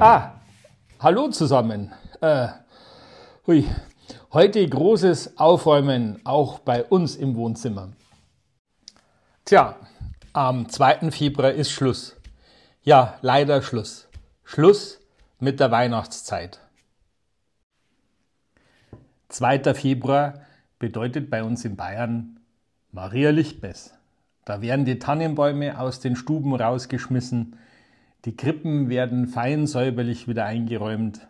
Ah, hallo zusammen. Äh, hui. Heute großes Aufräumen, auch bei uns im Wohnzimmer. Tja, am 2. Februar ist Schluss. Ja, leider Schluss. Schluss mit der Weihnachtszeit. 2. Februar bedeutet bei uns in Bayern Maria Lichtmess. Da werden die Tannenbäume aus den Stuben rausgeschmissen, die Krippen werden fein säuberlich wieder eingeräumt.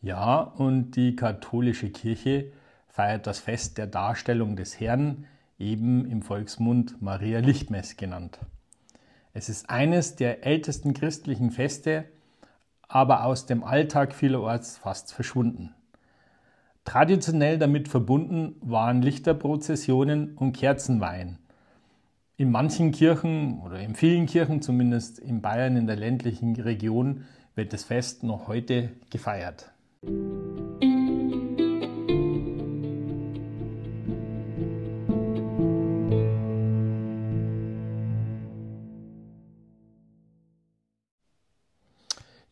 Ja, und die katholische Kirche feiert das Fest der Darstellung des Herrn, eben im Volksmund Maria Lichtmess genannt. Es ist eines der ältesten christlichen Feste, aber aus dem Alltag vielerorts fast verschwunden. Traditionell damit verbunden waren Lichterprozessionen und Kerzenweihen. In manchen Kirchen oder in vielen Kirchen, zumindest in Bayern in der ländlichen Region, wird das Fest noch heute gefeiert.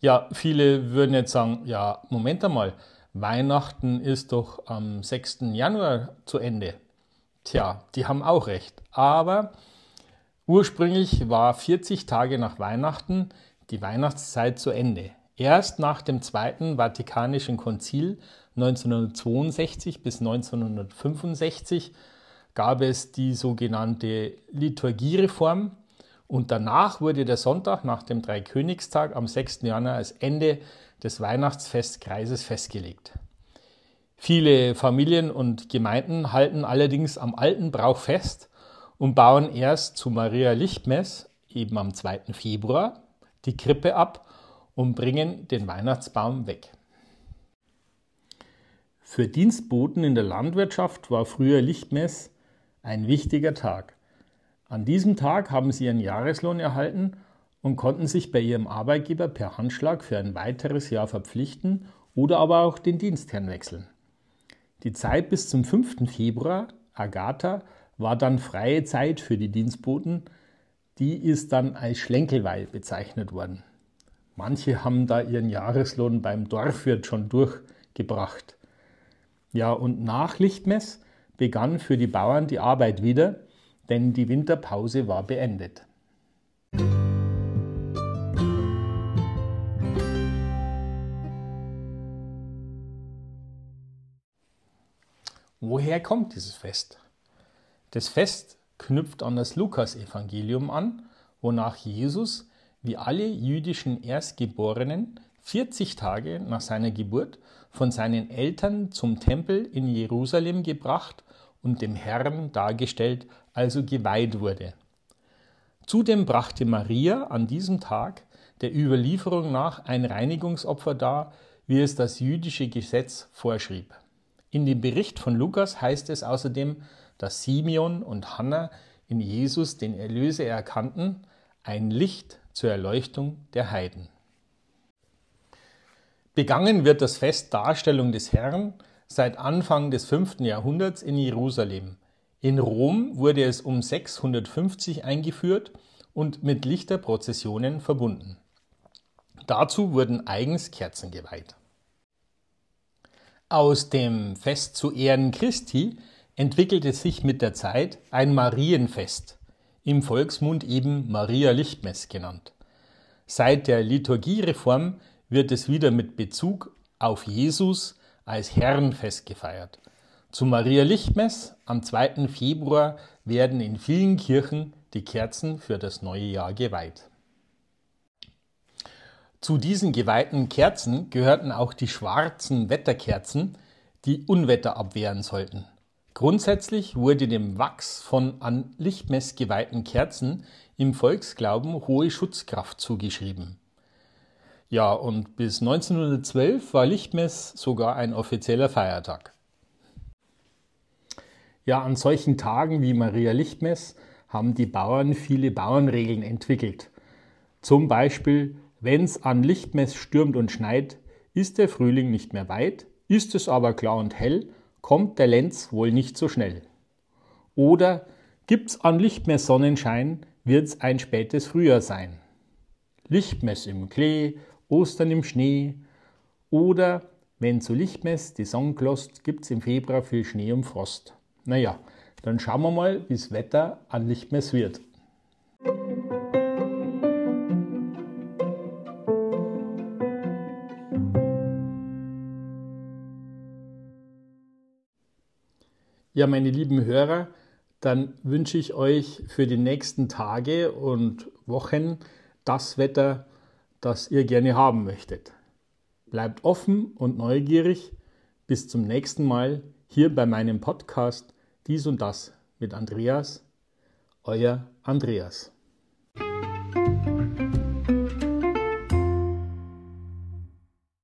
Ja, viele würden jetzt sagen, ja, Moment einmal, Weihnachten ist doch am 6. Januar zu Ende. Tja, die haben auch recht. Aber ursprünglich war 40 Tage nach Weihnachten die Weihnachtszeit zu Ende. Erst nach dem Zweiten Vatikanischen Konzil 1962 bis 1965 gab es die sogenannte Liturgiereform, und danach wurde der Sonntag nach dem Dreikönigstag am 6. Januar als Ende des Weihnachtsfestkreises festgelegt. Viele Familien und Gemeinden halten allerdings am alten Brauch fest und bauen erst zu Maria Lichtmess, eben am 2. Februar, die Krippe ab und bringen den Weihnachtsbaum weg. Für Dienstboten in der Landwirtschaft war früher Lichtmess ein wichtiger Tag. An diesem Tag haben sie ihren Jahreslohn erhalten und konnten sich bei ihrem Arbeitgeber per Handschlag für ein weiteres Jahr verpflichten oder aber auch den Dienstherrn wechseln. Die Zeit bis zum 5. Februar, Agatha, war dann freie Zeit für die Dienstboten, die ist dann als Schlenkelweih bezeichnet worden. Manche haben da ihren Jahreslohn beim Dorfwirt schon durchgebracht. Ja, und nach Lichtmess begann für die Bauern die Arbeit wieder denn die Winterpause war beendet. Woher kommt dieses Fest? Das Fest knüpft an das Lukasevangelium an, wonach Jesus, wie alle jüdischen Erstgeborenen, 40 Tage nach seiner Geburt von seinen Eltern zum Tempel in Jerusalem gebracht und dem Herrn dargestellt, also geweiht wurde. Zudem brachte Maria an diesem Tag der Überlieferung nach ein Reinigungsopfer dar, wie es das jüdische Gesetz vorschrieb. In dem Bericht von Lukas heißt es außerdem, dass Simeon und Hannah in Jesus den Erlöser erkannten, ein Licht zur Erleuchtung der Heiden. Begangen wird das Fest Darstellung des Herrn seit Anfang des 5. Jahrhunderts in Jerusalem. In Rom wurde es um 650 eingeführt und mit Lichterprozessionen verbunden. Dazu wurden eigens Kerzen geweiht. Aus dem Fest zu Ehren Christi entwickelte sich mit der Zeit ein Marienfest, im Volksmund eben Maria Lichtmess genannt. Seit der Liturgiereform wird es wieder mit Bezug auf Jesus als Herrenfest gefeiert. Zu Maria Lichtmess am 2. Februar werden in vielen Kirchen die Kerzen für das neue Jahr geweiht. Zu diesen geweihten Kerzen gehörten auch die schwarzen Wetterkerzen, die Unwetter abwehren sollten. Grundsätzlich wurde dem Wachs von an Lichtmess geweihten Kerzen im Volksglauben hohe Schutzkraft zugeschrieben. Ja, und bis 1912 war Lichtmess sogar ein offizieller Feiertag. Ja, an solchen Tagen wie Maria Lichtmess haben die Bauern viele Bauernregeln entwickelt. Zum Beispiel, wenn es an Lichtmess stürmt und schneit, ist der Frühling nicht mehr weit, ist es aber klar und hell, kommt der Lenz wohl nicht so schnell. Oder gibt's an Lichtmess Sonnenschein, wird es ein spätes Frühjahr sein. Lichtmess im Klee, Ostern im Schnee oder wenn zu Lichtmess die Sonne glost, gibt es im Februar viel Schnee und Frost. Naja, dann schauen wir mal, wie das Wetter an Lichtmess wird. Ja, meine lieben Hörer, dann wünsche ich euch für die nächsten Tage und Wochen das Wetter, das ihr gerne haben möchtet. Bleibt offen und neugierig. Bis zum nächsten Mal hier bei meinem Podcast Dies und das mit Andreas. Euer Andreas.